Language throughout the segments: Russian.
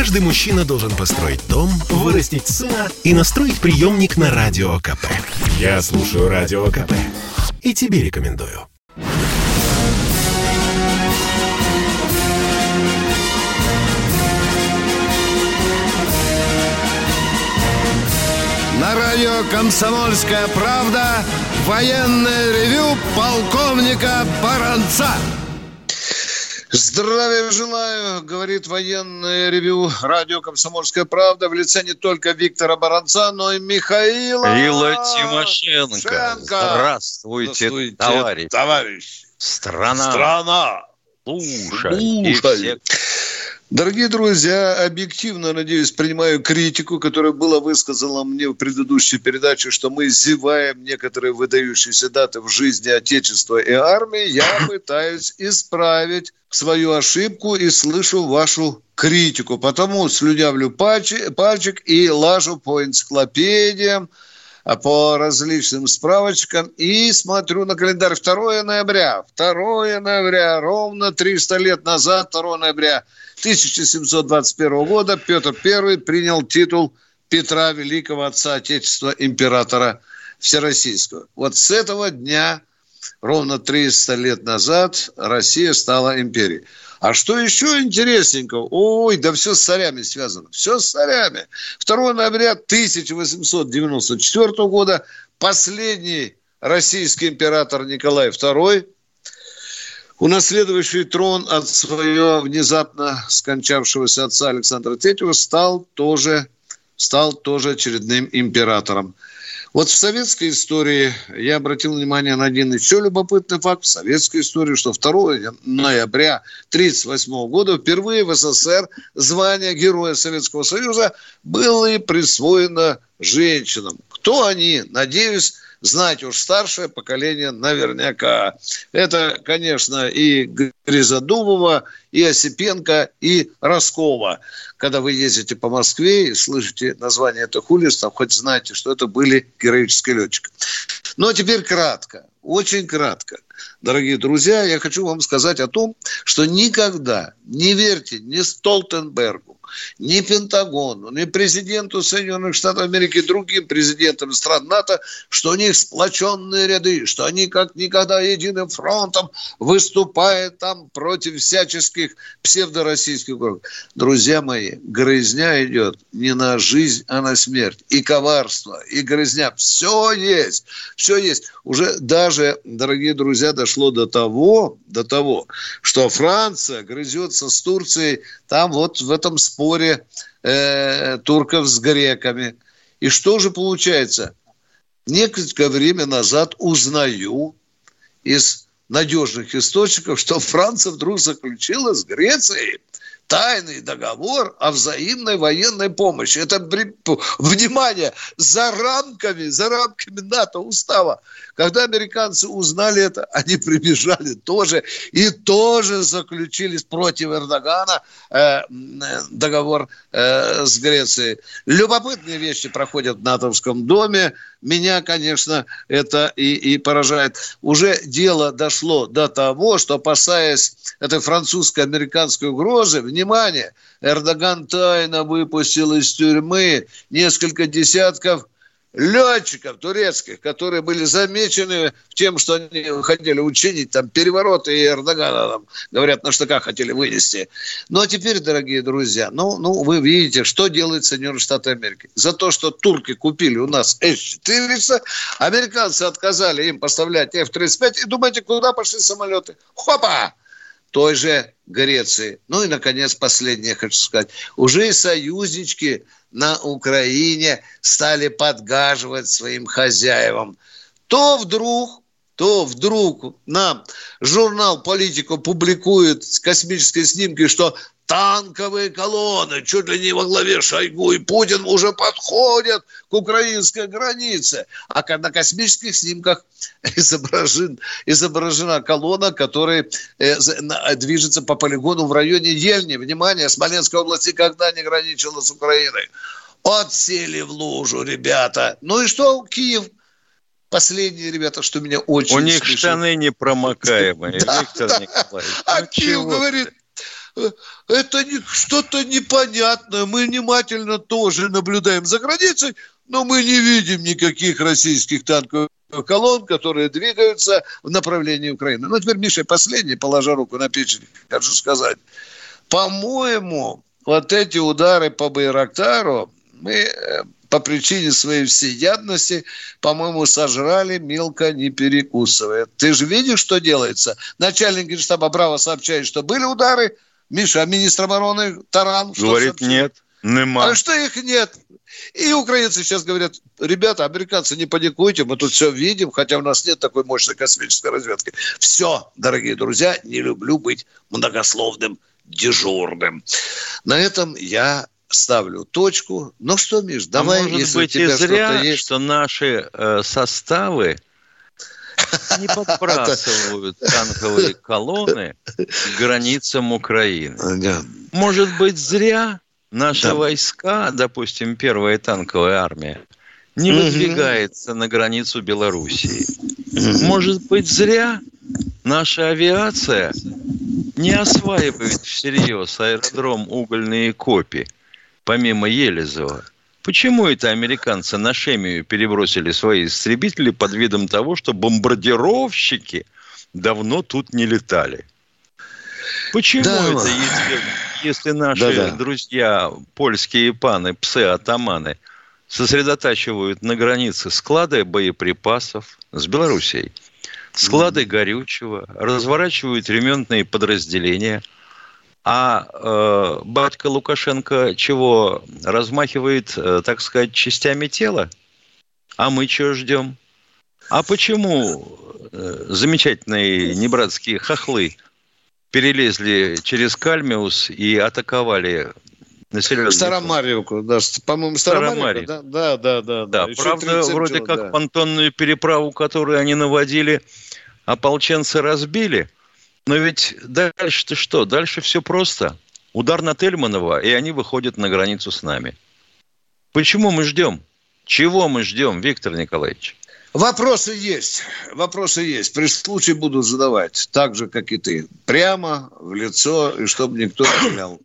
Каждый мужчина должен построить дом, вырастить сына и настроить приемник на Радио КП. Я слушаю Радио КП и тебе рекомендую. На радио «Комсомольская правда» военное ревю полковника Баранца. Здравия желаю, говорит военное ревю радио «Комсомольская правда» в лице не только Виктора Баранца, но и Михаила Ила Тимошенко. Шенко. Здравствуйте, Здравствуйте, товарищ. товарищ. Страна. Страна. Слушай. И Слушай. все Дорогие друзья, объективно, надеюсь, принимаю критику, которая была высказана мне в предыдущей передаче, что мы зеваем некоторые выдающиеся даты в жизни Отечества и армии. Я пытаюсь исправить свою ошибку и слышу вашу критику. Потому слюнявлю пальчик, и лажу по энциклопедиям, а по различным справочкам и смотрю на календарь 2 ноября. 2 ноября, ровно 300 лет назад, 2 ноября 1721 года Петр I принял титул Петра Великого, отца Отечества, императора Всероссийского. Вот с этого дня, ровно 300 лет назад, Россия стала империей. А что еще интересненького? Ой, да все с царями связано. Все с царями. 2 ноября 1894 года последний российский император Николай II, унаследовавший трон от своего внезапно скончавшегося отца Александра III, стал тоже, стал тоже очередным императором. Вот в советской истории я обратил внимание на один еще любопытный факт. В советской истории, что 2 ноября 1938 года впервые в СССР звание Героя Советского Союза было присвоено женщинам. Кто они? Надеюсь, знать уж старшее поколение наверняка. Это, конечно, и Гризодубова, и Осипенко, и Роскова. Когда вы ездите по Москве и слышите название этих улиц, там хоть знаете, что это были героические летчики. А теперь кратко, очень кратко. Дорогие друзья, я хочу вам сказать о том, что никогда не верьте ни Столтенбергу, ни Пентагону, ни президенту Соединенных Штатов Америки, другим президентам стран НАТО, что у них сплоченные ряды, что они как никогда единым фронтом выступают там против всяческих псевдороссийских групп. Друзья мои, грызня идет не на жизнь, а на смерть. И коварство, и грызня. Все есть, все есть. Уже даже, дорогие друзья, дошло до того, до того, что Франция грызется с Турцией там вот в этом споре э, турков с греками. И что же получается? Некоторое время назад узнаю из надежных источников, что Франция вдруг заключила с Грецией тайный договор о взаимной военной помощи. Это, внимание, за рамками, за рамками НАТО устава. Когда американцы узнали это, они прибежали тоже и тоже заключили против Эрдогана э, договор э, с Грецией. Любопытные вещи проходят в натовском доме. Меня, конечно, это и, и поражает. Уже дело дошло до того, что, опасаясь этой французско-американской угрозы, внимание, Эрдоган тайно выпустил из тюрьмы несколько десятков летчиков турецких, которые были замечены тем, что они хотели учинить там перевороты и Эрдогана, там, говорят, на штыках хотели вынести. Ну, а теперь, дорогие друзья, ну, ну, вы видите, что делает Соединенные Штаты Америки. За то, что турки купили у нас С-400, американцы отказали им поставлять F-35, и думаете, куда пошли самолеты? Хопа! Той же Греции. Ну и, наконец, последнее хочу сказать. Уже и союзнички на Украине стали подгаживать своим хозяевам. То вдруг, то вдруг нам журнал «Политику» публикует космические снимки, что танковые колонны, чуть ли не во главе Шойгу и Путин уже подходят к украинской границе. А на космических снимках изображен, изображена колонна, которая э, движется по полигону в районе Ельни. Внимание, Смоленская область никогда не граничила с Украиной. Отсели в лужу, ребята. Ну и что, Киев? Последние ребята, что меня очень У них смешит. штаны непромокаемые, да, Виктор да. Николаевич. А ну, Киев говорит, это не, что-то непонятное. Мы внимательно тоже наблюдаем за границей, но мы не видим никаких российских танковых колонн, которые двигаются в направлении Украины. Ну, теперь, Миша, последний, положа руку на печень, хочу сказать. По-моему, вот эти удары по Байрактару мы э, по причине своей всеядности, по-моему, сожрали мелко не перекусывая. Ты же видишь, что делается? Начальник генштаба Браво сообщает, что были удары. Миша, а министр обороны Таран Говорит, нет, нема. А что их нет? И украинцы сейчас говорят, ребята, американцы, не паникуйте, мы тут все видим, хотя у нас нет такой мощной космической разведки. Все, дорогие друзья, не люблю быть многословным дежурным. На этом я ставлю точку. Ну что, Миш, давай, а может если быть, у тебя и зря, что-то есть. что наши э, составы не подбрасывают танковые колонны к границам Украины. Может быть, зря наши да. войска, допустим, первая танковая армия, не выдвигается на границу Белоруссии. Может быть, зря наша авиация не осваивает всерьез аэродром угольные копии – помимо Елизова. Почему это американцы на Шемию перебросили свои истребители под видом того, что бомбардировщики давно тут не летали? Почему да. это, если, если наши да -да. друзья, польские паны, псы-атаманы, сосредотачивают на границе склады боеприпасов с Белоруссией, склады горючего, разворачивают ремонтные подразделения – а э, батька Лукашенко чего? Размахивает, э, так сказать, частями тела? А мы чего ждем? А почему э, замечательные небратские хохлы перелезли через Кальмиус и атаковали населенный Старомарьевку, да, по-моему, Старомарьевку, да, да, да, да. Да, да. правда, вроде как да. понтонную переправу, которую они наводили, ополченцы разбили – но ведь дальше-то что? Дальше все просто. Удар на Тельманова, и они выходят на границу с нами. Почему мы ждем? Чего мы ждем, Виктор Николаевич? Вопросы есть. Вопросы есть. При случае буду задавать. Так же, как и ты. Прямо в лицо, и чтобы никто не гулял.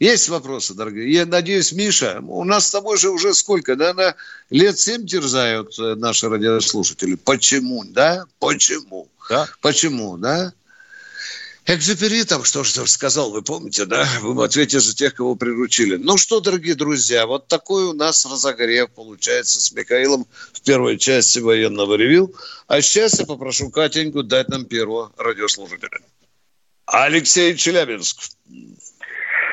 Есть вопросы, дорогие. Я надеюсь, Миша, у нас с тобой же уже сколько, да, на лет семь терзают э, наши радиослушатели. Почему, да? Почему? Да? Почему, да? Экзюпери там что что сказал, вы помните, да? Вы в ответе за тех, кого приручили. Ну что, дорогие друзья, вот такой у нас разогрев получается с Михаилом в первой части военного ревю. А сейчас я попрошу Катеньку дать нам первого радиослушателя. Алексей Челябинск.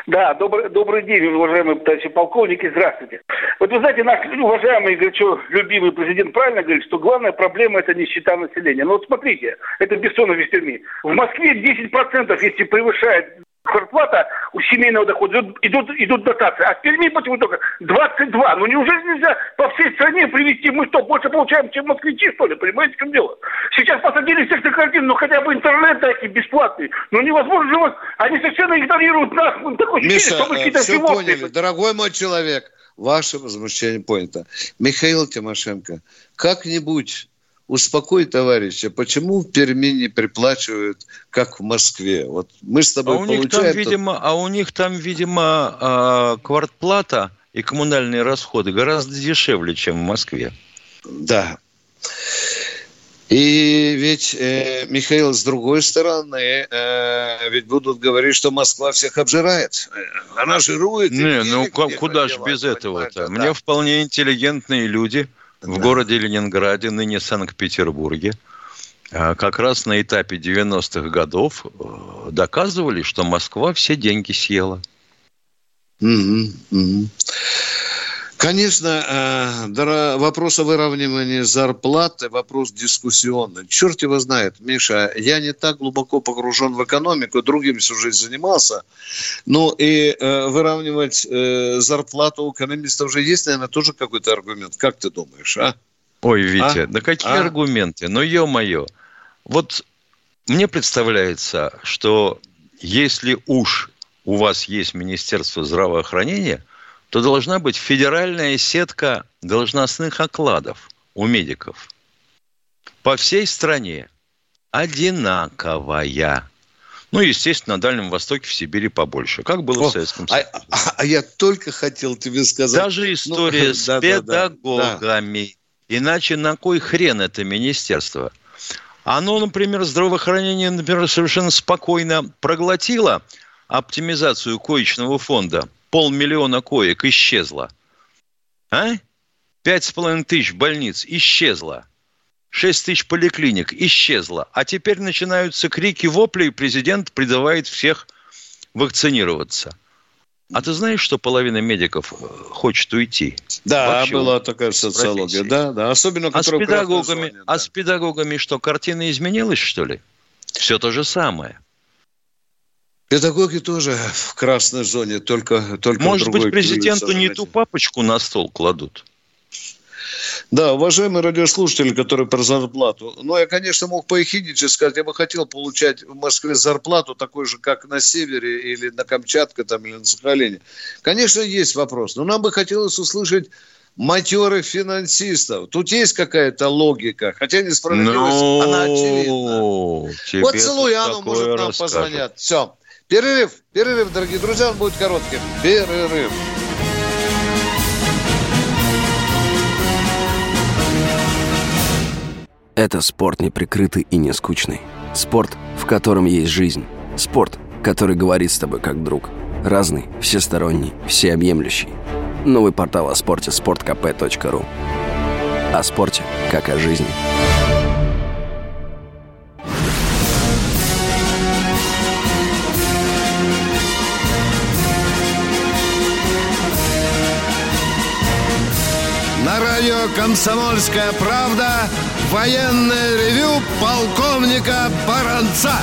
Да, добрый, добрый день, уважаемые товарищи полковники, здравствуйте. Вот вы знаете, наш уважаемый, горячо любимый президент правильно говорит, что главная проблема – это нищета населения. Но вот смотрите, это Бессонов из Перми. В Москве 10%, если превышает зарплата у семейного дохода, идут, идут, идут дотации. А в Перми почему только 22. Ну неужели нельзя по всей стране привести? Мы что, больше получаем, чем москвичи, что ли? Понимаете, в чем дело? Сейчас посадили всех на картину, ну хотя бы интернет дайте бесплатный. Ну невозможно же, они совершенно игнорируют нас. Ну, такое Миша, что мы какие-то все поняли. Дорогой мой человек, ваше возмущение понято. Михаил Тимошенко, как-нибудь успокой товарища, почему в Перми не приплачивают, как в Москве? Вот мы с тобой а у них там, видимо, А у них там, видимо, а, квартплата и коммунальные расходы гораздо дешевле, чем в Москве. Да. И ведь, э, Михаил, с другой стороны, э, ведь будут говорить, что Москва всех обжирает. Она жирует. Не, ну куда же без этого-то? Да. Мне вполне интеллигентные люди – в городе Ленинграде, ныне Санкт-Петербурге, а, как раз на этапе 90-х годов э, доказывали, что Москва все деньги съела. Угу. Конечно, э, вопрос о выравнивании зарплаты, вопрос дискуссионный. Черт его знает, Миша, я не так глубоко погружен в экономику, другим всю жизнь занимался. Ну и э, выравнивать э, зарплату у экономистов уже есть, наверное, тоже какой-то аргумент. Как ты думаешь, а? Ой, Витя, а? да какие а? аргументы? Ну, ё-моё. Вот мне представляется, что если уж у вас есть Министерство здравоохранения – то должна быть федеральная сетка должностных окладов у медиков. По всей стране одинаковая. Ну, естественно, на Дальнем Востоке, в Сибири побольше. Как было О, в Советском а, Союзе. А, а, а я только хотел тебе сказать. Даже ну, история ну, с да, педагогами. Да, да. Иначе на кой хрен это министерство? Оно, например, здравоохранение, например, совершенно спокойно проглотило оптимизацию коечного фонда. Полмиллиона коек исчезло. А? Пять с половиной тысяч больниц исчезло. 6 тысяч поликлиник исчезло. А теперь начинаются крики, вопли, и президент призывает всех вакцинироваться. А ты знаешь, что половина медиков э, хочет уйти? Да, Вообще, была такая социология. Да, да. Особенно, а с, педагогами, зоне, да. а с педагогами что, картина изменилась, что ли? Все то же самое. Педагоги тоже в красной зоне, только, только Может быть, президенту не ту папочку на стол кладут? Да, уважаемые радиослушатели, которые про зарплату. Ну, я, конечно, мог поехидничать сказать, я бы хотел получать в Москве зарплату такой же, как на севере или на Камчатке там, или на Сахалине. Конечно, есть вопрос, но нам бы хотелось услышать матерых финансистов. Тут есть какая-то логика, хотя несправедливость, ну, она очевидна. Вот Целуяну, может, нам позвонят. Все. Перерыв, перерыв, дорогие друзья, он будет коротким. Перерыв. Это спорт неприкрытый и не скучный. Спорт, в котором есть жизнь. Спорт, который говорит с тобой как друг. Разный, всесторонний, всеобъемлющий. Новый портал о спорте – sportkp.ru О спорте, как о жизни. «Комсомольская правда» Военное ревю полковника Баранца.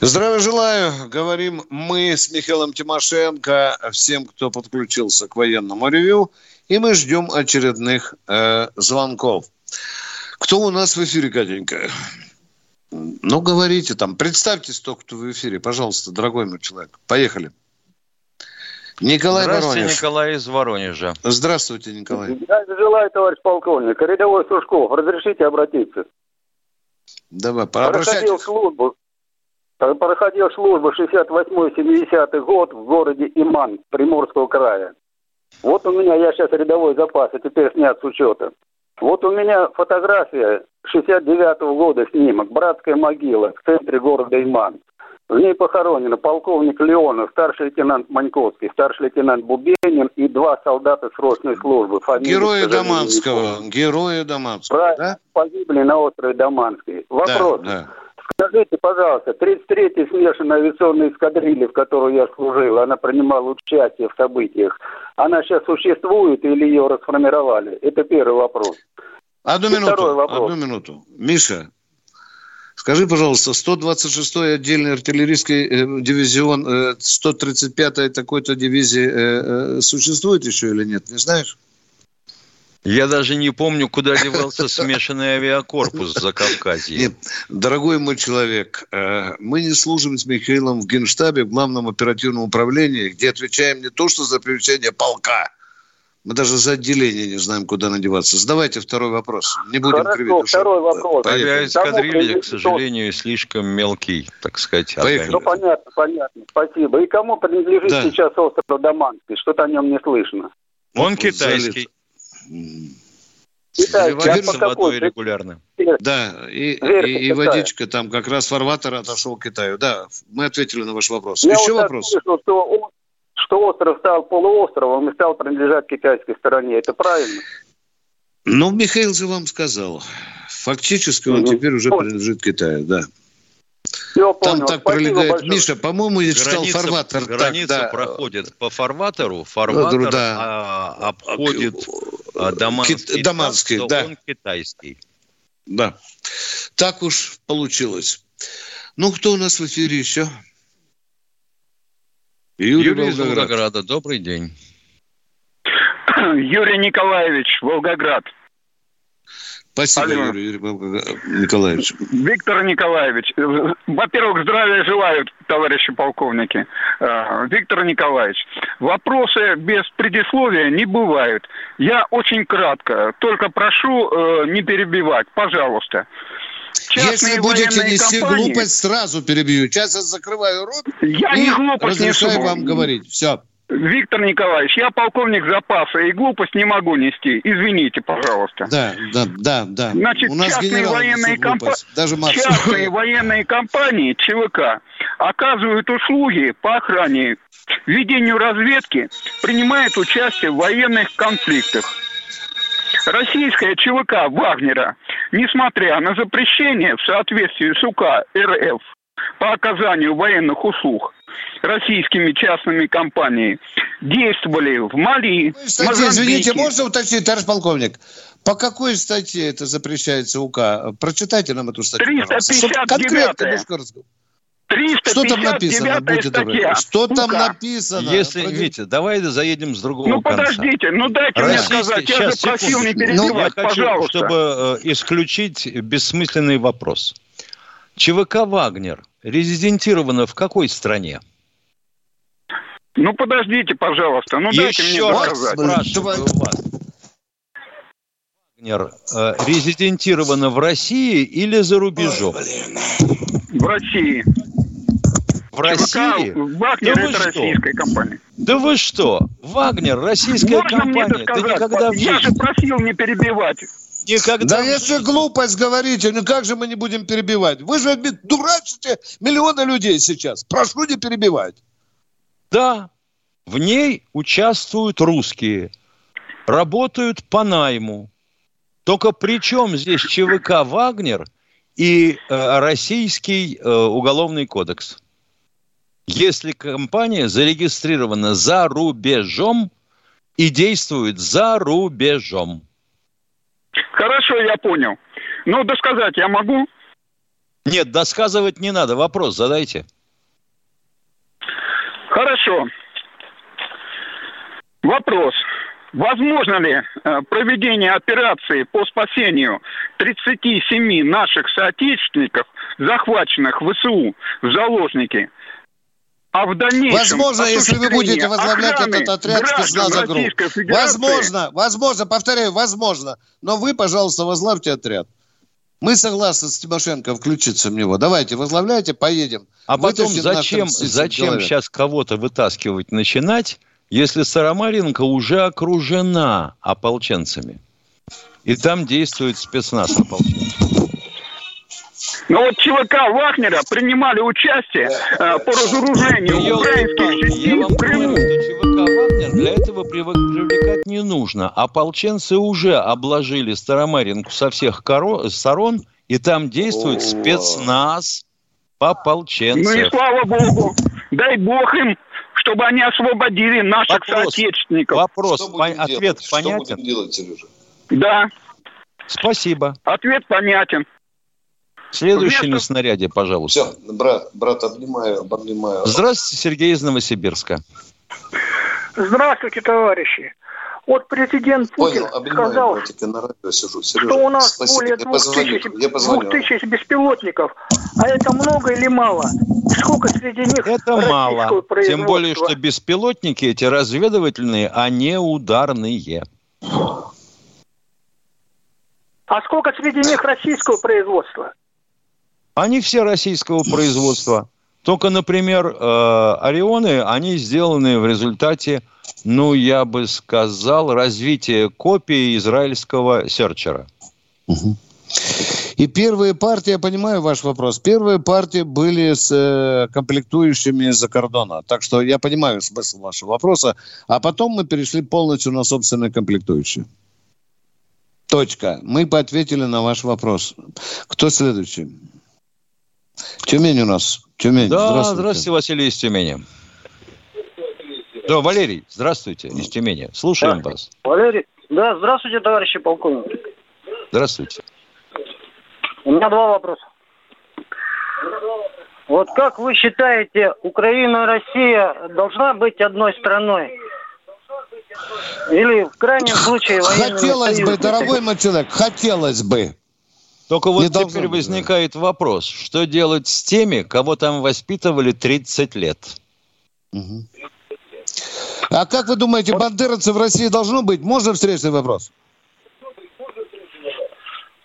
Здравия желаю. Говорим мы с Михаилом Тимошенко, всем, кто подключился к военному ревю. И мы ждем очередных э, звонков. Кто у нас в эфире, Катенька? Ну, говорите там. Представьтесь только, кто в эфире. Пожалуйста, дорогой мой человек. Поехали. Николай Здравствуйте, Воронеж. Николай из Воронежа. Здравствуйте, Николай. Я желаю, товарищ полковник. Рядовой Сушков, разрешите обратиться? Давай, проходил службу, проходил службу 68-70 год в городе Иман Приморского края. Вот у меня, я сейчас рядовой запас, а теперь снят с учета. Вот у меня фотография 69 -го года снимок, братская могила в центре города Иман. В ней похоронены полковник Леонов, старший лейтенант Маньковский, старший лейтенант Бубенин и два солдата срочной службы. Фамилии, герои Даманского. Герои Даманского, Правильно, да? погибли на острове Даманский. Вопрос. Да, да. Скажите, пожалуйста, 33-я смешанная авиационная эскадрилья, в которой я служил, она принимала участие в событиях, она сейчас существует или ее расформировали? Это первый вопрос. Одну и минуту, одну минуту. Миша, Скажи, пожалуйста, 126-й отдельный артиллерийский э, дивизион, 135-й э, такой-то дивизии э, существует еще или нет, не знаешь? Я даже не помню, куда девался смешанный авиакорпус за Кавказье. Нет, дорогой мой человек, мы не служим с Михаилом в Генштабе, в главном оперативном управлении, где отвечаем не то, что за привлечение полка, мы даже за отделение не знаем, куда надеваться. Задавайте второй вопрос. Не будем Хорошо, кривить второй вопрос. Авиаэскадрилья, к сожалению, слишком мелкий, так сказать. Поехали. Ну, понятно, понятно. Спасибо. И кому принадлежит да. сейчас остров Даманский? Что-то о нем не слышно. Он китайский. Заливается водой регулярно. Да, и, и, и водичка там как раз фарватер отошел к Китаю. Да, мы ответили на ваш вопрос. Я Еще вот вопрос? Слышал, что что остров стал полуостровом и стал принадлежать китайской стороне. Это правильно? Ну, Михаил же вам сказал. Фактически он угу. теперь уже принадлежит Китаю, да. Все, Там понял. так Спасибо пролегает. Большое. Миша, по-моему, я читал граница, фарватер. Граница так, да. проходит по фарватеру, фарватер да. а, обходит а, Даманский, Кит, Даманский так, да. он китайский. Да. Так уж получилось. Ну, кто у нас в эфире еще? Юрий, Юрий из Волгограда. Добрый день. Юрий Николаевич, Волгоград. Спасибо, Алло. Юрий, Юрий Николаевич. Виктор Николаевич, во-первых, здравия желаю, товарищи полковники. Э, Виктор Николаевич, вопросы без предисловия не бывают. Я очень кратко, только прошу э, не перебивать, пожалуйста. Если будете нести компании... глупость, сразу перебью. Сейчас я закрываю рот я и не глупость разрешаю несу. вам говорить. Все. Виктор Николаевич, я полковник запаса и глупость не могу нести. Извините, пожалуйста. Да, да, да, да. Значит, У нас частные военные, компа... Даже частные военные компании ЧВК оказывают услуги по охране, ведению разведки, принимают участие в военных конфликтах. Российская ЧВК Вагнера, несмотря на запрещение в соответствии с УК РФ по оказанию военных услуг российскими частными компаниями, действовали в Мали, Мозамбике. Извините, можно уточнить, товарищ полковник? По какой статье это запрещается УК? Прочитайте нам эту статью, 359 конкретно, что там написано? Будьте статья. Что там написано? Если, Пройдем... Витя, давай заедем с другого Ну, конца. подождите, ну дайте Российский... мне сказать. Я Сейчас, же просил секунду. не перебивать, ну, я хочу, пожалуйста. чтобы э, исключить бессмысленный вопрос. ЧВК «Вагнер» резидентировано в какой стране? Ну, подождите, пожалуйста. Ну, Еще дайте мне раз сказать. спрашиваю вас. Вагнер э, резидентировано в России или за рубежом? В России. В России? Вагнер Да вы это что? российская компания. Да вы что? Вагнер, российская Можно мне компания. это Да сказать? никогда в Я же просил не перебивать. Никогда Да если глупость говорите, ну как же мы не будем перебивать? Вы же дурачите миллионы людей сейчас. Прошу не перебивать. Да, в ней участвуют русские, работают по найму. Только при чем здесь ЧВК «Вагнер» и э, Российский э, уголовный кодекс? Если компания зарегистрирована за рубежом и действует за рубежом. Хорошо, я понял. Ну, досказать я могу? Нет, досказывать не надо. Вопрос задайте. Хорошо. Вопрос. Возможно ли э, проведение операции по спасению 37 наших соотечественников, захваченных ВСУ в заложники, а в дальнейшем... Возможно, если вы будете возглавлять охраны этот отряд спецназа Возможно, возможно, повторяю, возможно. Но вы, пожалуйста, возглавьте отряд. Мы согласны с Тимошенко включиться в него. Давайте, возглавляйте, поедем. А потом Вытащим зачем, 37 зачем человек. сейчас кого-то вытаскивать начинать, если Старомаренко уже окружена ополченцами? И там действует спецназ ополченцев. Но вот ЧВК Вагнера принимали участие э, по разоружению Я украинских частей вам в Крыму. говорю, что ЧВК «Вагнер» для этого прив- привлекать не нужно. Ополченцы уже обложили Старомаренку со всех коро- сторон, и там действует спецназ Ну и ополченцев. слава богу. Дай бог им, чтобы они освободили наших Вопрос. соотечественников. Вопрос, Что по- ответ делать? Что понятен? будем делать, Сережа? Да, Спасибо. ответ понятен. Следующий Вместо- на снаряде, пожалуйста. Все, брат, брат, обнимаю, обнимаю. Здравствуйте, Сергей из Новосибирска. Здравствуйте, товарищи. Вот президент Путин Понял, обнимаю, сказал, братик, я на радио сижу. Сережа, что у нас спасибо. более я двух позвоню, тысяч, я позвоню. двух тысяч беспилотников. А это много или мало? Сколько среди них Это российского мало. Тем более, что беспилотники эти разведывательные, а не ударные. А сколько среди них российского производства? Они все российского производства. Только, например, э, Орионы, они сделаны в результате, ну, я бы сказал, развития копии израильского серчера. И первые партии, я понимаю ваш вопрос, первые партии были с э, комплектующими из-за кордона. Так что я понимаю смысл вашего вопроса. А потом мы перешли полностью на собственные комплектующие. Точка. Мы поответили на ваш вопрос. Кто следующий? Тюмень у нас. Тюмень. Да, здравствуйте. здравствуйте, Василий из Тюмени. Да, Валерий, здравствуйте, из Тюмени. Слушаем вас. Валерий, да, здравствуйте, товарищи полковники. Здравствуйте. У меня два вопроса. Вот как вы считаете, Украина и Россия должна быть одной страной? Или в крайнем случае военными Хотелось бы, дорогой мой человек, хотелось бы. Только вот Не теперь быть, возникает вопрос, что делать с теми, кого там воспитывали 30 лет? Мгм. А как вы думаете, бандеровцы в России должно быть? Можно встречный вопрос?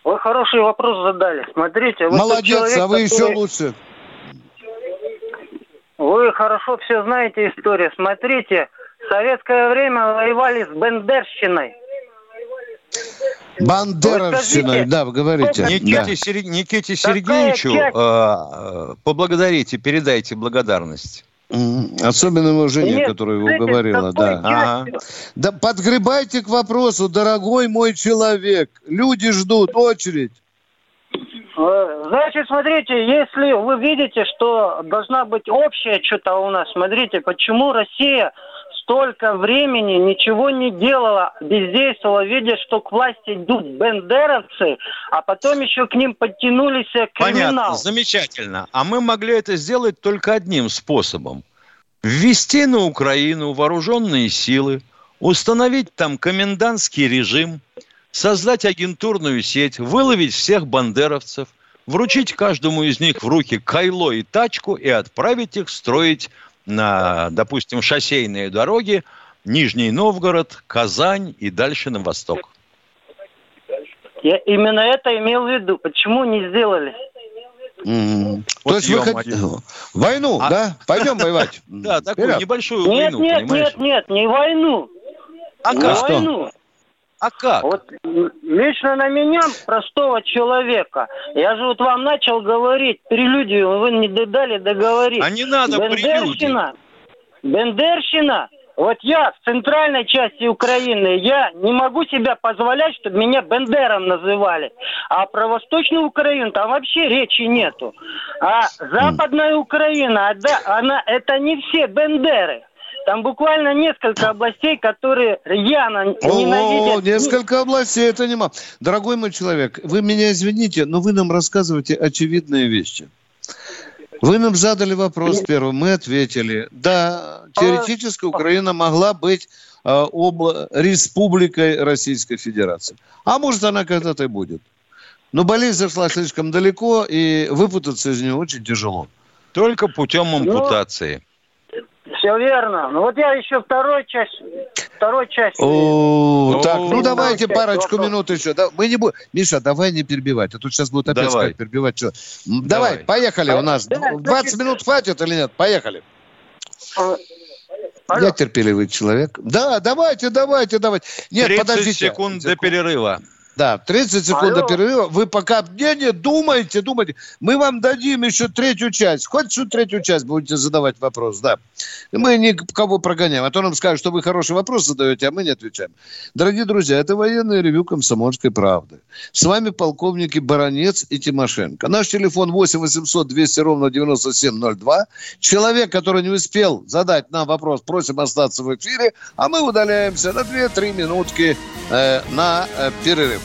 Вот хороший вопрос задали. Смотрите, вы Молодец, человек, а вы который... еще лучше. Вы хорошо все знаете историю. Смотрите, в советское время воевали с Бендерщиной. Бандеровщиной, да, вы говорите. Никите, да. Сер... Никите Сергеевичу э, поблагодарите, передайте благодарность. Особенно его жене, Нет, которая его говорила, да. Ага. Да подгребайте к вопросу, дорогой мой человек. Люди ждут, очередь. Э, значит, смотрите, если вы видите, что должна быть общая что-то у нас, смотрите, почему Россия столько времени ничего не делала, бездействовала, видя, что к власти идут бендеровцы, а потом еще к ним подтянулись криминал. Понятно, замечательно. А мы могли это сделать только одним способом. Ввести на Украину вооруженные силы, установить там комендантский режим, создать агентурную сеть, выловить всех бандеровцев, вручить каждому из них в руки кайло и тачку и отправить их строить на, допустим, шоссейные дороги Нижний Новгород, Казань и дальше на восток. Я именно это имел в виду. Почему не сделали? Mm-hmm. Вот То есть вы хотите войну, а... да? Пойдем воевать. Да, такую небольшую войну, Нет, нет, нет, нет, не войну. А не войну. А как? Вот лично на меня, простого человека, я же вот вам начал говорить прелюдию, вы не дали договорить. А не надо Бендерщина, Бендерщина, вот я в центральной части Украины, я не могу себя позволять, чтобы меня Бендером называли. А про Восточную Украину там вообще речи нету. А Западная Украина, да, она, это не все Бендеры. Там буквально несколько областей, которые рьяно ненавидят. О, несколько областей, это не мало. Дорогой мой человек, вы меня извините, но вы нам рассказываете очевидные вещи. Вы нам задали вопрос первым, мы ответили. Да, теоретически Украина могла быть э, обла- республикой Российской Федерации. А может, она когда-то и будет. Но болезнь зашла слишком далеко, и выпутаться из нее очень тяжело. Только путем ну, ампутации. Ну, все верно. Ну вот я еще второй часть, второй часть. О, так, ну давайте парочку минут еще. Да, мы не будем. Миша, давай не перебивать. А тут сейчас будут опять давай. сказать, перебивать что. Давай, давай поехали у нас. 20 минут хватит или нет? Поехали. А, я терпеливый человек. Да, давайте, давайте, давайте. Нет, 30 подождите. секунд до перерыва. Да, 30 секунд Алло. до перерыва. Вы пока не, не думайте, думайте. Мы вам дадим еще третью часть. Хоть всю третью часть будете задавать вопрос, да. Мы никого прогоняем. А то нам скажут, что вы хороший вопрос задаете, а мы не отвечаем. Дорогие друзья, это военное ревю «Комсомольской правды». С вами полковники Баранец и Тимошенко. Наш телефон 8 800 200 ровно 9702. Человек, который не успел задать нам вопрос, просим остаться в эфире, а мы удаляемся на 2-3 минутки э, на э, перерыв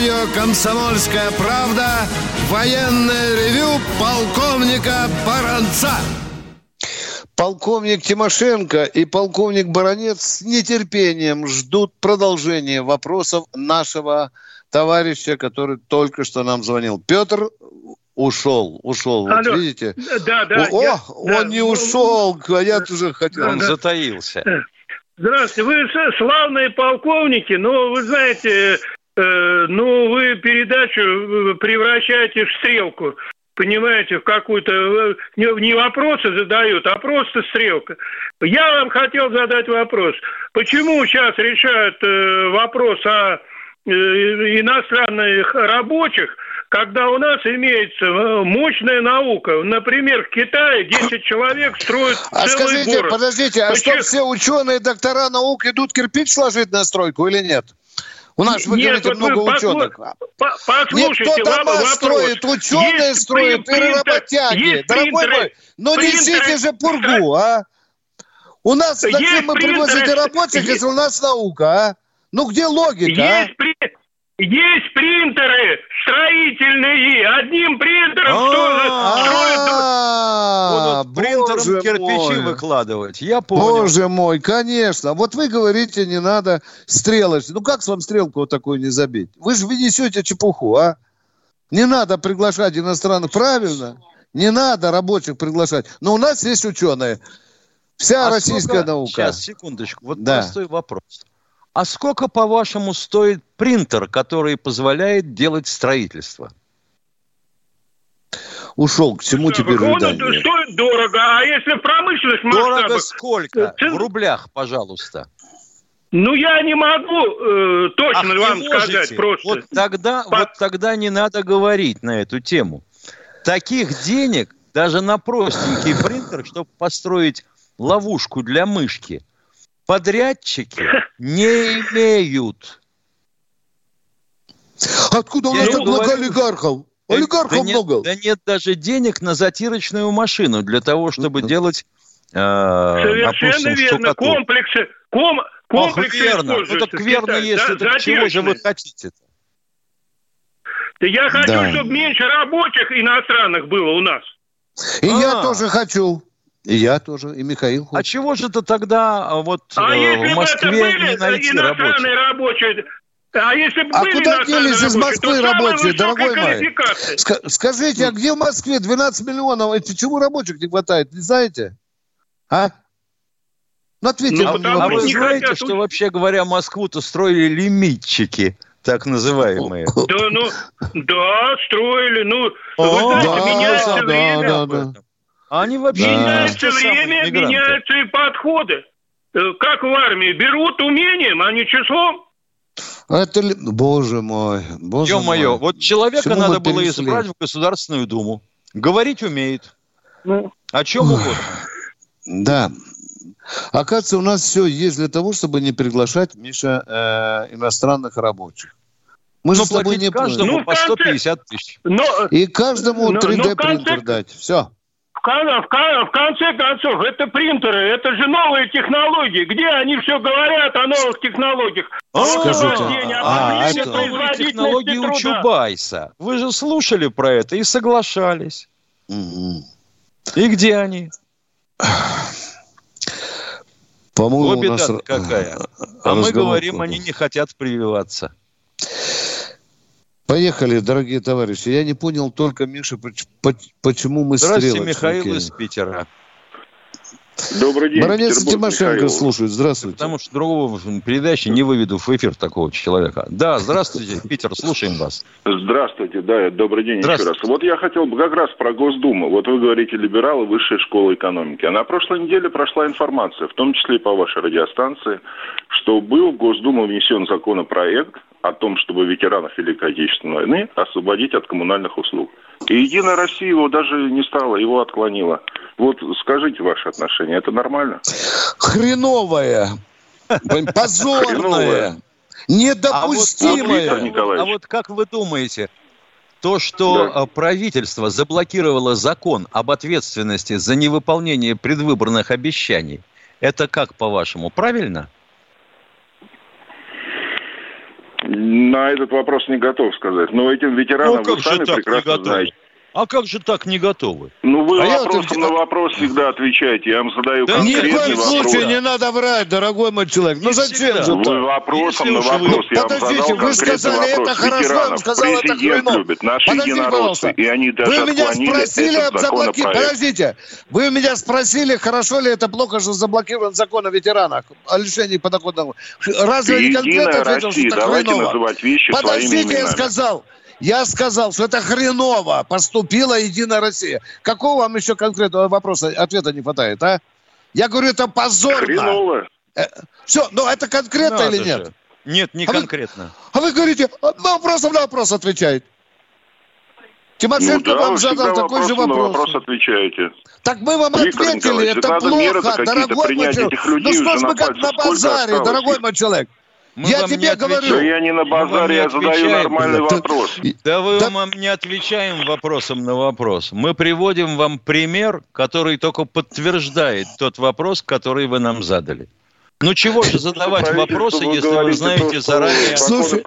Радио «Комсомольская правда» военное ревю полковника Баранца. Полковник Тимошенко и полковник Баранец с нетерпением ждут продолжения вопросов нашего товарища, который только что нам звонил. Петр ушел, ушел. Алло. Вот видите? Да, да. О, я, он да. не ушел, а я тоже хотел. Он да, затаился. Здравствуйте, вы славные полковники, но вы знаете, Э, ну, вы передачу э, превращаете в стрелку понимаете, в какую-то... Э, не вопросы задают, а просто стрелка. Я вам хотел задать вопрос. Почему сейчас решают вопрос о иностранных рабочих, когда у нас имеется мощная наука. Например, в Китае 10 человек строят а целый скажите, город. подождите, а Почему? что все ученые, доктора наук идут кирпич сложить на стройку или нет? У нас, вы Нет, говорите, вот много вы ученых. Послушайте, Нет, кто дома вопрос. строит, ученые есть строят и работяги. Дорогой мой, ну несите же пургу, а? У нас, зачем мы принтеры, привозите рабочих, если у нас наука, а? Ну где логика, есть, а? Есть принтеры строительные. Одним принтером что Будут принтером кирпичи выкладывать. Я понял. Боже мой, конечно. Вот вы говорите, не надо стрелочки. Ну как с вам стрелку вот такую не забить? Вы же вы несете чепуху, а? Не надо приглашать иностранных. Правильно? Не надо рабочих приглашать. Но у нас есть ученые. Вся а российская сколько... наука. Сейчас, секундочку. Вот да. простой вопрос. А сколько, по-вашему, стоит принтер, который позволяет делать строительство? Ушел, к чему теперь Он стоит дорого, а если в промышленных масштабах... Дорого сколько? В рублях, пожалуйста. Ну, я не могу э, точно Ах, вам сказать просто. Вот тогда, По... вот тогда не надо говорить на эту тему. Таких денег даже на простенький принтер, чтобы построить ловушку для мышки, подрядчики не имеют. Откуда у нас так много олигархов? Олигархов да много. Нет, да нет даже денег на затирочную машину для того, чтобы делать э, Совершенно допустим, верно. Комплексы, ком, комплексы Ох, верно. Ну так верно, если да, так чего же вы хотите-то? Да я хочу, да. чтобы меньше рабочих иностранных было у нас. И а. я тоже хочу. И я тоже, и Михаил. Хочет. А чего же это тогда а, вот а э, в Москве не найти рабочих? рабочие? А если бы а были куда делись из Москвы рабочие, дорогой мой? Скажите, а где в Москве 12 миллионов? Это чего рабочих не хватает, не знаете? А? Ну, ответьте. Ну, а, а вы знаете, хотят... что вообще говоря, Москву-то строили лимитчики? так называемые. Да, ну, да, строили, ну, вы знаете, меняется время. Да, да, да. Они вообще да. меняется время, меняются и подходы. Э, как в армии, берут умением, а не числом. Это, боже мой, боже Ё-моё, вот человека Чему надо было избрать в Государственную Думу. Говорить умеет. Ну. О чем угодно. Да. Оказывается, у нас все есть для того, чтобы не приглашать, Миша, э, иностранных рабочих. Мы же с тобой не каждому ну, по 150 тысяч. Но, и каждому 3D-принтер дать. Все. В, в, в конце концов, это принтеры, это же новые технологии. Где они все говорят о новых технологиях? А, Скажите, а, а, это новые технологии у Чубайса. Вы же слушали про это и соглашались. Угу. И где они? По-моему, Обе нас... какая. А мы говорим, они не хотят прививаться. Поехали, дорогие товарищи. Я не понял только, Миша, почему мы Здравствуйте, Михаил из Питера. Добрый день, Баронец Тимошенко Михаил. слушает. Здравствуйте. Потому что другого передачи не выведу в эфир такого человека. Да, здравствуйте, Питер, слушаем вас. Здравствуйте, да, добрый день еще раз. Вот я хотел бы как раз про Госдуму. Вот вы говорите, либералы, высшая школа экономики. А на прошлой неделе прошла информация, в том числе и по вашей радиостанции, что был в Госдуму внесен законопроект о том, чтобы ветеранов Великой Отечественной войны освободить от коммунальных услуг. И Единая Россия его даже не стала, его отклонила. Вот скажите ваше отношение, это нормально? Хреновое, позорное, недопустимое. А вот, а вот как вы думаете, то, что да. правительство заблокировало закон об ответственности за невыполнение предвыборных обещаний, это как, по-вашему, правильно? На этот вопрос не готов сказать. Но этим ветеранам ну, вы сами прекрасно знаете. А как же так не готовы? Ну, вы а вопросом я... на вопрос всегда отвечаете. Я вам задаю да конкретный вопрос. Ни в коем случае не надо врать, дорогой мой человек. Ну, зачем же Вы так? вопросом Если на вопрос. Вы... Я Подождите, вам задал вы сказали, вопрос. это хорошо, я вам сказал, это хреново. любит, наши Подождите, единороссы, и они даже Вы меня спросили об заблокировании. Подождите, вы меня спросили, хорошо ли это плохо, что заблокирован закон о ветеранах, о лишении подоходного. Разве не конкретно ответил, что это хреново? Подождите, я сказал. Я сказал, что это хреново поступила Единая Россия. Какого вам еще конкретного вопроса, ответа не хватает, а? Я говорю, это позорно. Хреново. Э, все, ну это конкретно Надо или нет? Же. Нет, не а конкретно. Вы, а вы говорите, вопросом на вопрос отвечает. Тимошенко ну, да, вам задал такой же вопрос. На вопрос отвечаете. Так мы вам Виктор ответили, это плохо, дорогой мой человек. Ну что ж мы как на базаре, дорогой мой человек. Мы я тебе говорю. Да я не на базаре, я задаю нормальный да, вопрос. Да вы да. вам не отвечаем вопросом на вопрос. Мы приводим вам пример, который только подтверждает тот вопрос, который вы нам задали. Ну чего же задавать вопросы, если вы знаете заранее... Слушай,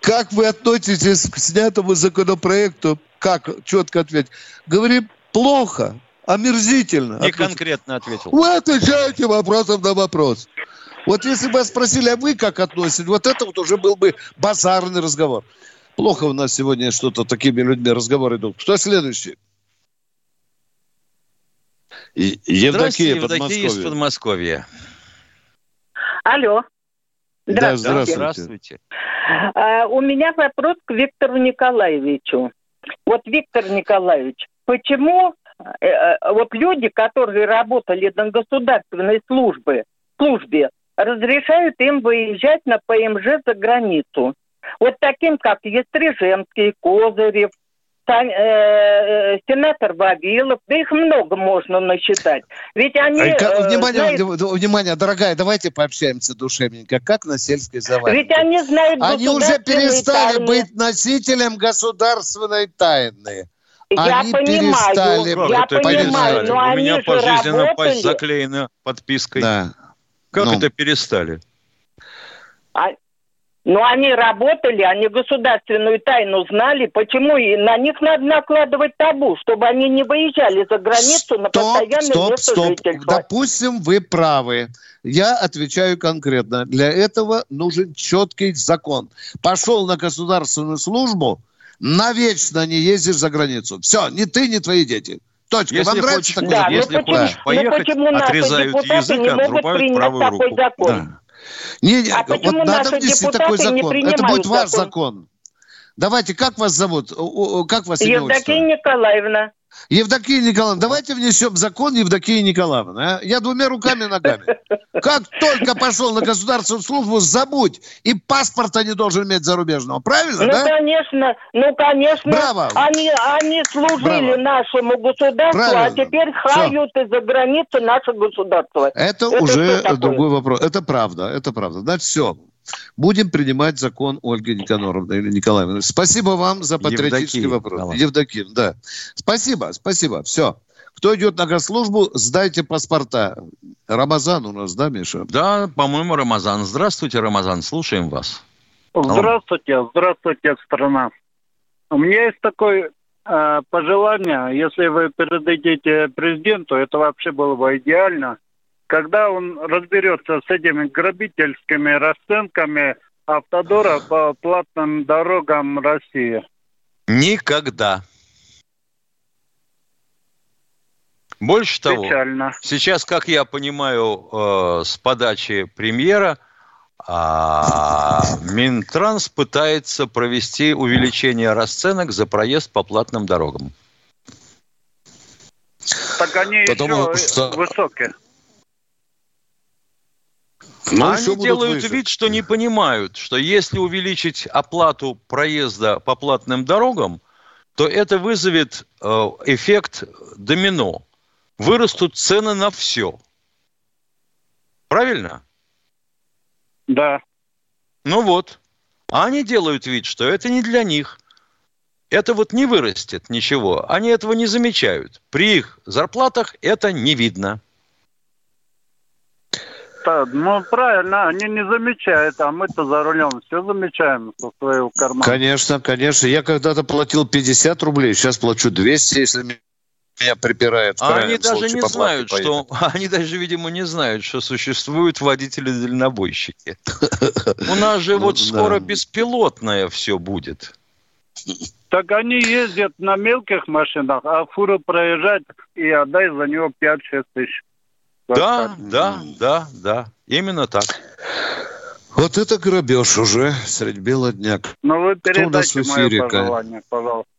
как вы относитесь к снятому законопроекту? Как? Четко ответить. Говорим, плохо, омерзительно. Не конкретно ответил. Вы отвечаете вопросом на вопрос. Вот если бы спросили, а вы как относитесь, вот это вот уже был бы базарный разговор. Плохо у нас сегодня что-то такими людьми разговоры идут. Кто следующий? Евдокия, Евдокия из Подмосковья. Алло. Здравствуйте. Да, здравствуйте. А, у меня вопрос к Виктору Николаевичу. Вот, Виктор Николаевич, почему э, э, вот люди, которые работали на государственной службе, службе, разрешают им выезжать на ПМЖ за границу? Вот таким, как Естрижемский, Козырев, Э, сенатор Вавилов, да их много можно насчитать. Ведь они... Э, внимание, знают... внимание, дорогая, давайте пообщаемся душевненько. Как на сельской заваре? Ведь они знают Они уже перестали тайны. быть носителем государственной тайны. Я они понимаю, перестали... я понимаю, но У меня пожизненно работали... заклеена подпиской. Да. Как ну. это перестали? А, но они работали, они государственную тайну знали. Почему и на них надо накладывать табу, чтобы они не выезжали за границу стоп, на постоянное стоп, место стоп. жительства? Допустим, вы правы. Я отвечаю конкретно. Для этого нужен четкий закон. Пошел на государственную службу, навечно не ездишь за границу. Все, ни ты, ни твои дети. Точка. Если Вам нравится хочешь, да, если почему, хочешь поехать, отрезают язык и отрубают правую руку. Закон? Да. Не, не, а вот надо внести такой закон. Это будет ваш закон. Давайте, как вас зовут? Как вас Евдокия Николаевна. Евдокия Николаевна, давайте внесем закон Евдокии Николаевны. А? Я двумя руками и ногами. Как только пошел на государственную службу, забудь. И паспорта не должен иметь зарубежного. Правильно, ну, да? конечно, ну, конечно. Браво. Они, они служили Браво. нашему государству, а Правильно. а теперь хают из-за границы наше государство. Это, это уже другой вопрос. Это правда, это правда. Значит, все. Будем принимать закон Ольги Никаноровны или Николаевны. Спасибо вам за патриотический Евдокия, вопрос. Давай. Евдоким, да. Спасибо, спасибо. Все. Кто идет на госслужбу, сдайте паспорта. Рамазан у нас, да, Миша? Да, по-моему, Рамазан. Здравствуйте, Рамазан, слушаем вас. Здравствуйте, здравствуйте, страна. У меня есть такое э, пожелание, если вы передадите президенту, это вообще было бы идеально когда он разберется с этими грабительскими расценками автодора по платным дорогам России? Никогда. Больше того, Печально. сейчас, как я понимаю, э, с подачи премьера, э, Минтранс пытается провести увеличение расценок за проезд по платным дорогам. Так они Потому еще что... высокие. Но Они делают выше. вид, что не понимают, что если увеличить оплату проезда по платным дорогам, то это вызовет э, эффект домино. Вырастут цены на все. Правильно? Да. Ну вот. А они делают вид, что это не для них. Это вот не вырастет ничего. Они этого не замечают. При их зарплатах это не видно ну правильно, они не замечают, а мы-то за рулем все замечаем со своего кармана. Конечно, конечно. Я когда-то платил 50 рублей, сейчас плачу 200, если меня припирает. А они даже не знают, что... Они даже, видимо, не знают, что существуют водители-дальнобойщики. У нас же вот скоро беспилотное все будет. Так они ездят на мелких машинах, а фуру проезжать и отдай за него 5-6 тысяч. Да, да, да, да. Именно так. Вот это грабеж уже средь бела дня. Но вы передайте мое пожелание, пожалуйста.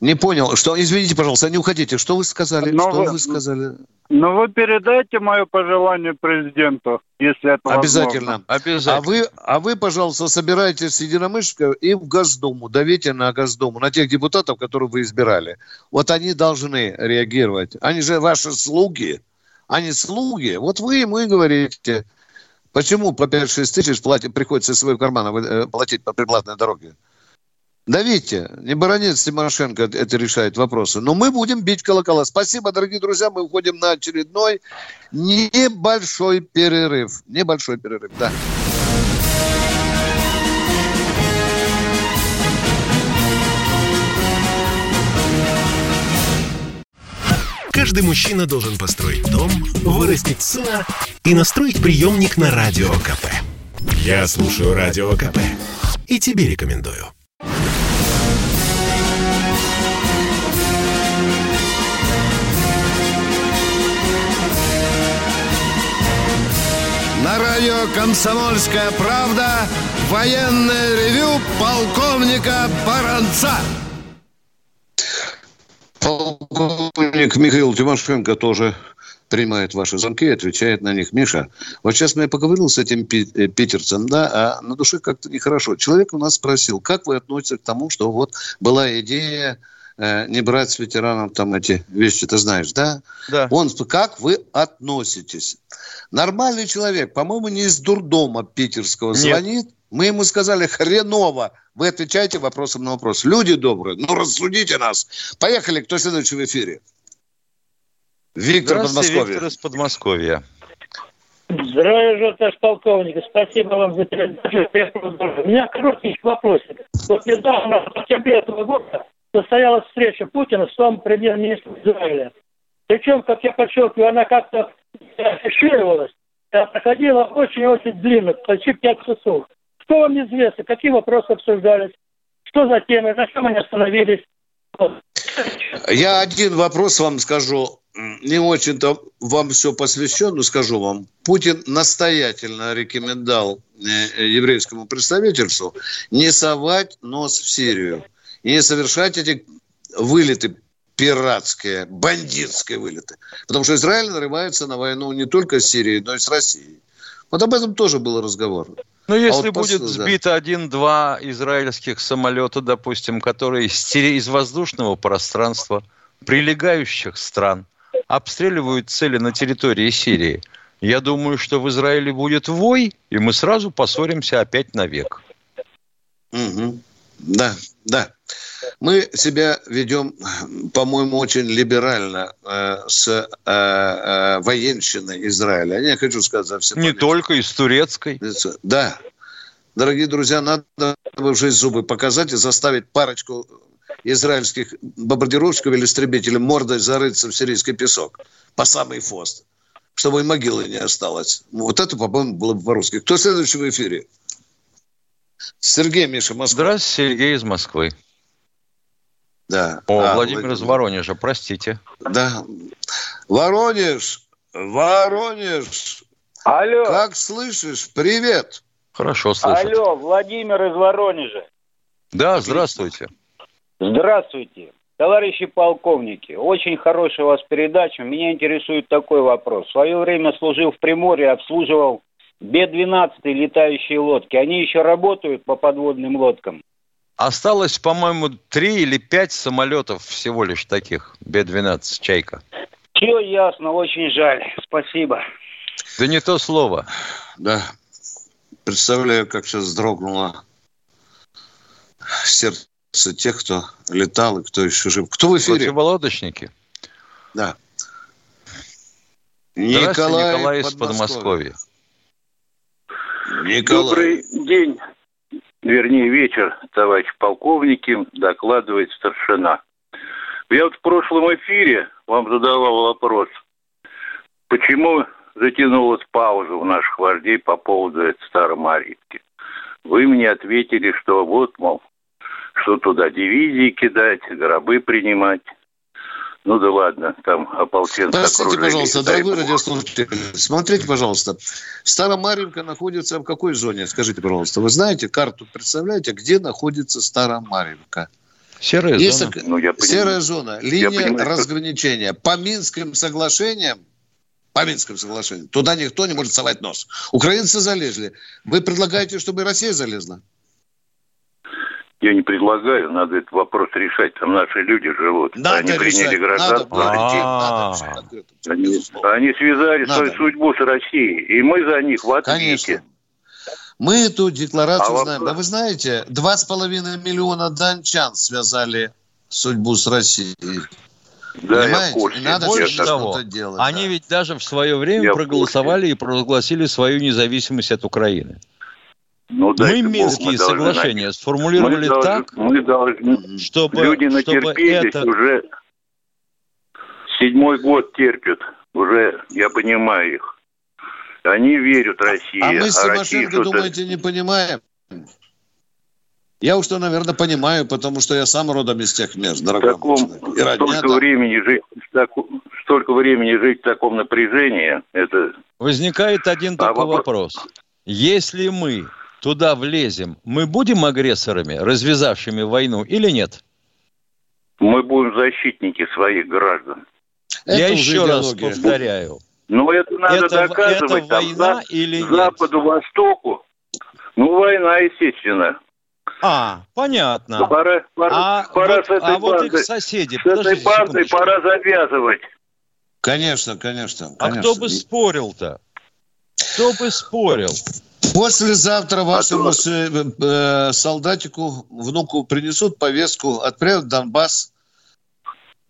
Не понял. Что, извините, пожалуйста, не уходите. Что вы сказали? Но что вы, вы сказали? Ну, вы передайте мое пожелание президенту, если это Обязательно. Возможно. Обязательно. А вы, а вы, пожалуйста, собирайтесь с единомышленников и в Госдуму. Давите на Госдуму, на тех депутатов, которых вы избирали. Вот они должны реагировать. Они же ваши слуги а не слуги. Вот вы ему и говорите, почему по 5-6 тысяч платить, приходится из своего кармана э, платить по приплатной дороге. Давите, не баронец Тимошенко это решает вопросы. Но мы будем бить колокола. Спасибо, дорогие друзья. Мы уходим на очередной небольшой перерыв. Небольшой перерыв, да. Каждый мужчина должен построить дом, вырастить сына и настроить приемник на Радио КП. Я слушаю Радио КП и тебе рекомендую. На радио «Комсомольская правда» военное ревю полковника Баранца. Полковник Михаил Тимошенко тоже принимает ваши звонки и отвечает на них. Миша, вот сейчас я поговорил с этим э, питерцем, да, а на душе как-то нехорошо. Человек у нас спросил, как вы относитесь к тому, что вот была идея э, не брать с ветеранов там эти вещи, ты знаешь, да? Да. Он, как вы относитесь? Нормальный человек, по-моему, не из дурдома питерского Нет. звонит. Мы ему сказали, хреново. Вы отвечаете вопросом на вопрос. Люди добрые, ну рассудите нас. Поехали, кто следующий в эфире? Виктор Подмосковье. Виктор из Подмосковья. Здравия желаю, товарищ полковник. Спасибо вам за передачу. У меня короткий вопросик. Вот недавно, в октябре этого года, состоялась встреча Путина с новым премьер-министром Израиля. Причем, как я подчеркиваю, она как-то афишировалась, а проходила очень-очень длинно, почти пять часов. Что вам известно? Какие вопросы обсуждались? Что за темы? На чем они остановились? Я один вопрос вам скажу. Не очень-то вам все посвящен, но скажу вам. Путин настоятельно рекомендовал э, еврейскому представительству не совать нос в Сирию и не совершать эти вылеты пиратские, бандитские вылеты. Потому что Израиль нарывается на войну не только с Сирией, но и с Россией. Вот об этом тоже был разговор. Ну, А если вот будет посыл, да. сбито один-два израильских самолета, допустим, которые из, воздушного пространства прилегающих стран обстреливают цели на территории Сирии, я думаю, что в Израиле будет вой, и мы сразу поссоримся опять навек. Мгм. Да, да. Мы себя ведем, по-моему, очень либерально э, с э, э, военщиной Израиля. Я не хочу сказать за все. Не только из турецкой. Да. Дорогие друзья, надо бы в жизнь зубы показать и заставить парочку израильских бомбардировщиков или истребителей мордой зарыться в сирийский песок по самый фост, чтобы и могилы не осталось. Вот это, по-моему, было бы по-русски. Кто следующий в эфире? Сергей Миша, Москва. Здравствуйте, Сергей из Москвы. Да. О, А, Владимир из Воронежа, простите. Да. Воронеж, Воронеж. Алло. Как слышишь? Привет. Хорошо слышат. Алло, Владимир из Воронежа. Да, здравствуйте. Здравствуйте. Товарищи полковники, очень хорошая у вас передача. Меня интересует такой вопрос. В свое время служил в Приморье, обслуживал Б-12 летающие лодки. Они еще работают по подводным лодкам? Осталось, по-моему, три или пять самолетов всего лишь таких. Б-12, «Чайка». Все ясно, очень жаль. Спасибо. Да не то слово. Да. Представляю, как сейчас вздрогнуло сердце тех, кто летал и кто еще жив. Кто в эфире? Противолодочники. Да. Николай, Николай из Подмосковья. Подмосковья. Николай. Добрый день, вернее вечер, товарищ полковники, докладывает старшина. Я вот в прошлом эфире вам задавал вопрос, почему затянулась пауза у наших вождей по поводу этой Старомарьевки. Вы мне ответили, что вот, мол, что туда дивизии кидать, гробы принимать. Ну да ладно, там ополченцы Простите, окружили, пожалуйста, дорогой бог. радиослушатель, смотрите, пожалуйста, Старомаринка находится в какой зоне? Скажите, пожалуйста, вы знаете карту, представляете, где находится Старомаринка? Серая Есть зона. так- Ну, я понимаю. Серая зона, линия понимаю, что- разграничения. По Минским соглашениям, по Минским соглашениям, туда никто не может совать нос. Украинцы залезли. Вы предлагаете, чтобы Россия залезла? Я не предлагаю, надо этот вопрос решать. Там наши люди живут. Надо Они приняли решать, гражданство. надо надо. Они, они связали Надо. свою судьбу с Россией. И мы за них в ответе. Конечно. Мы эту декларацию А знаем. вопрос- Да вы знаете, два с половиной миллиона дончан связали судьбу с Россией. Да, я в Понимаете? курсе. И надо Больше что-то того, делать. Они да. ведь даже в свое время Я проголосовали и провозгласили свою независимость от Украины. Ну, Мы дайте бог, Минские мы должны соглашения знать. сформулировали мы должны, так, Мы должны... чтобы, Люди чтобы натерпелись это... уже седьмой год терпят. Уже я понимаю их. Они верят России. А мы с а Тимошенко, думаете, не понимаем? Я уж то, наверное, понимаю, потому что я сам родом из тех мест, дорогой таком, И столько там. времени жить, столько времени жить в таком напряжении, это... Возникает один а такой вопрос. вопрос. Если мы туда влезем, мы будем агрессорами, развязавшими войну или нет? Мы будем защитники своих граждан. Это Я еще раз повторяю. Ну, это надо это, доказывать. Это война там, или нет? Западу, Востоку. Ну, война, естественно. А, понятно. Пора, пора, а пора вот, с этой а вот их соседи. С этой бандой пора завязывать. Конечно, конечно, конечно. А кто бы спорил-то? Кто бы спорил? Послезавтра вашему а э, солдатику, внуку принесут повестку, отправят в Донбасс.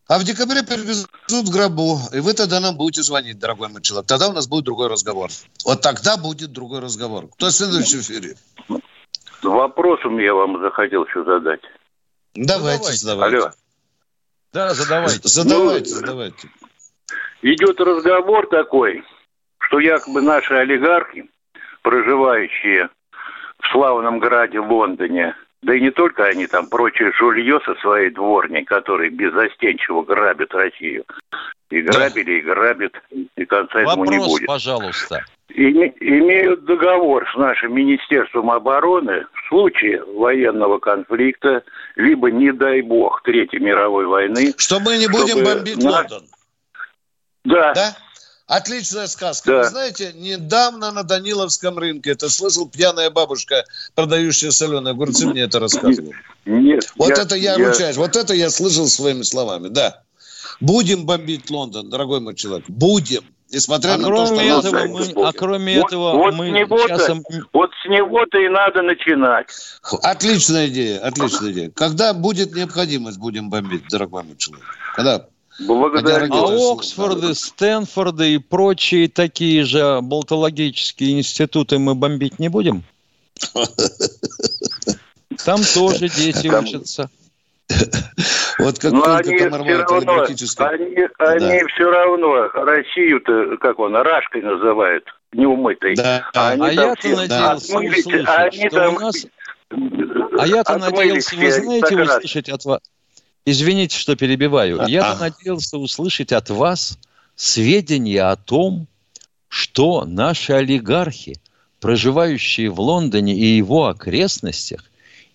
А в декабре привезут в гробу, и вы тогда нам будете звонить, дорогой мой человек. Тогда у нас будет другой разговор. Вот тогда будет другой разговор. Кто в эфире? Вопросом я вам захотел еще задать. Давайте, задавайте. Алло. Да, задавайте. Задавайте, ну, задавайте. Идет разговор такой, что якобы наши олигархи, проживающие в славном граде Лондоне, да и не только они, там прочее жулье со своей дворней, которые беззастенчиво грабят Россию. И грабили, да. и грабят, и конца Вопрос, этому не будет. пожалуйста. И, имеют договор с нашим Министерством обороны в случае военного конфликта, либо, не дай бог, Третьей мировой войны. Что мы не будем бомбить на... Лондон. Да. Да? Отличная сказка. Да. Вы знаете, недавно на Даниловском рынке, это слышал пьяная бабушка, продающая соленые огурцы, мне это рассказывала. Нет. Вот я, это я, я ручаюсь, вот это я слышал своими словами, да. Будем бомбить Лондон, дорогой мой человек, будем. Несмотря а на кроме то, что этого, мы, а кроме вот, этого вот мы с него часом... Вот с него-то и надо начинать. Отличная идея, отличная идея. Когда будет необходимость, будем бомбить, дорогой мой человек? Когда? Благодарю. А Оксфорды, Стэнфорды и прочие такие же болтологические институты мы бомбить не будем? Там тоже дети учатся. Вот как Но они все равно, они, они да. все равно Россию-то, как он, Рашкой называют, неумытой. Да. А, а я-то надеялся услышать, они что там... у нас... А я-то надеялся, вы знаете, услышать от вас... Извините, что перебиваю. А, Я-то надеялся услышать от вас сведения о том, что наши олигархи, проживающие в Лондоне и его окрестностях,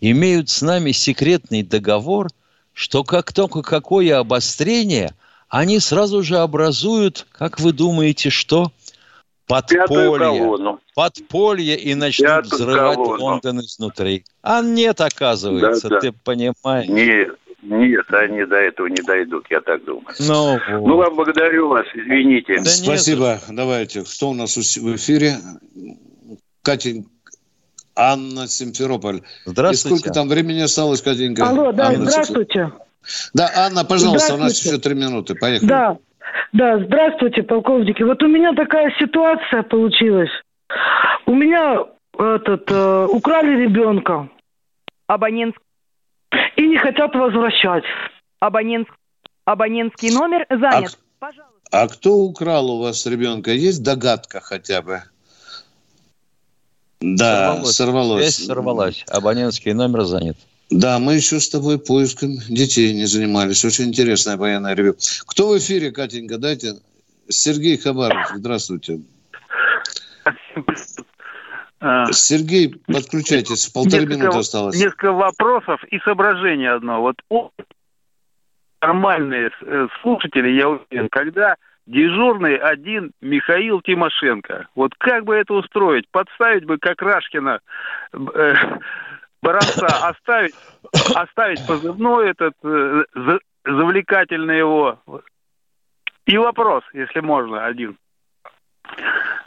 имеют с нами секретный договор, что как только какое обострение, они сразу же образуют, как вы думаете, что? Подполье. Подполье и начнут Пятую взрывать колонну. Лондон изнутри. А нет, оказывается, да, да. ты понимаешь. Нет, нет, они до этого не дойдут, я так думаю. Ну, вот. ну вам благодарю вас, извините. Да Спасибо. Нет. Давайте. Кто у нас в эфире? Катя Анна Симферополь. Здравствуйте. И сколько там времени осталось, Катенька? Алло, да, Анна здравствуйте. Да, Анна, пожалуйста, у нас еще три минуты. Поехали. Да, да, здравствуйте, полковники. Вот у меня такая ситуация получилась. У меня этот э, украли ребенка. Абонент не хотят возвращать. Абонент, абонентский номер занят. А, Пожалуйста. а кто украл у вас ребенка? Есть догадка хотя бы? Да, сорвалось. сорвалось. Связь сорвалась. Абонентский номер занят. Да, мы еще с тобой поиском детей не занимались. Очень интересное военное ревю. Кто в эфире, Катенька? Дайте. Сергей Хабаров, здравствуйте. А, Сергей, подключайтесь, полторы несколько, минуты осталось. Несколько вопросов и соображений одно. Вот нормальные э, слушатели, я уверен, когда дежурный один Михаил Тимошенко. Вот как бы это устроить? Подставить бы, как Рашкина, э, Баранца, оставить, оставить позывной этот, э, завлекательный его. И вопрос, если можно, один.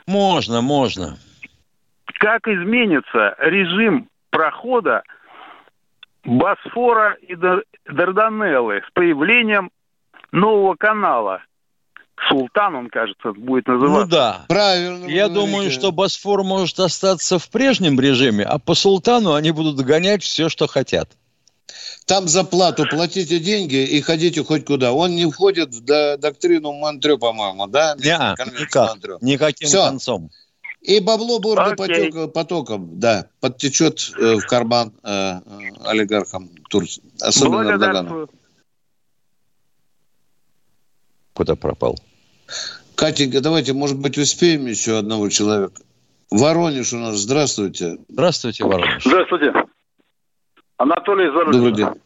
Можно, можно как изменится режим прохода Босфора и Дарданеллы с появлением нового канала. Султан, он, кажется, будет называться. Ну да. Правильно. Я думаю, что Босфор может остаться в прежнем режиме, а по Султану они будут гонять все, что хотят. Там за плату платите деньги и ходите хоть куда. Он не входит в доктрину Монтрё, по-моему, да? Не, никак, никаким Все. концом. И бабло бурно потек, потоком, да, подтечет э, в карман э, э олигархам Турции, особенно Эрдогану. Куда пропал? Катенька, давайте, может быть, успеем еще одного человека. Воронеж у нас, здравствуйте. Здравствуйте, Воронеж. Здравствуйте. Анатолий Зарубин. Добрый день.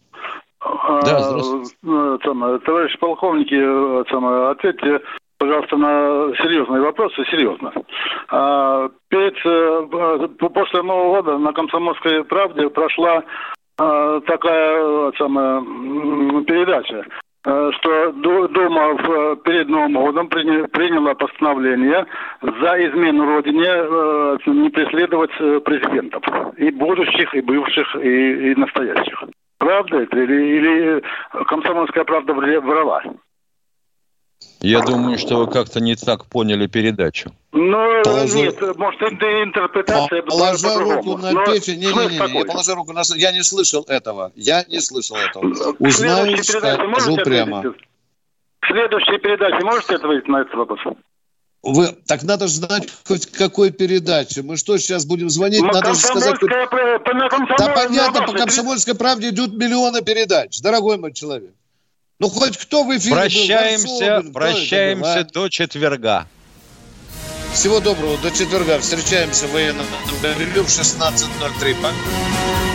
А, да, здравствуйте. Э, товарищ полковники, э, ответьте, пожалуйста, на серьезные вопросы, серьезно. А, перед, э, после Нового года на «Комсомольской правде» прошла такая самая передача Э, что Дума перед Новым годом приняла постановление за измену Родине э, не преследовать э, президентов. И будущих, и бывших, и, и настоящих. Правда это? Или, или комсомольская правда врала? Я думаю, что вы как-то не так поняли передачу. Ну, положи... нет, может, это интерпретация Положа руку на Но печень. Не-не-не, не, положи руку на... Я не слышал этого. Я не слышал этого. Узнаю, скажу прямо. В следующей передаче можете ответить на этот вопрос? Вы, так надо же знать хоть какой передаче. Мы что, сейчас будем звонить? Но надо же сказать... Хоть... Да понятно, по «Комсомольской правде» идут миллионы передач, дорогой мой человек. Ну, хоть кто в эфире Прощаемся, был? прощаемся был, а? до четверга. Всего доброго, до четверга. Встречаемся в военном в 16.03. Пока.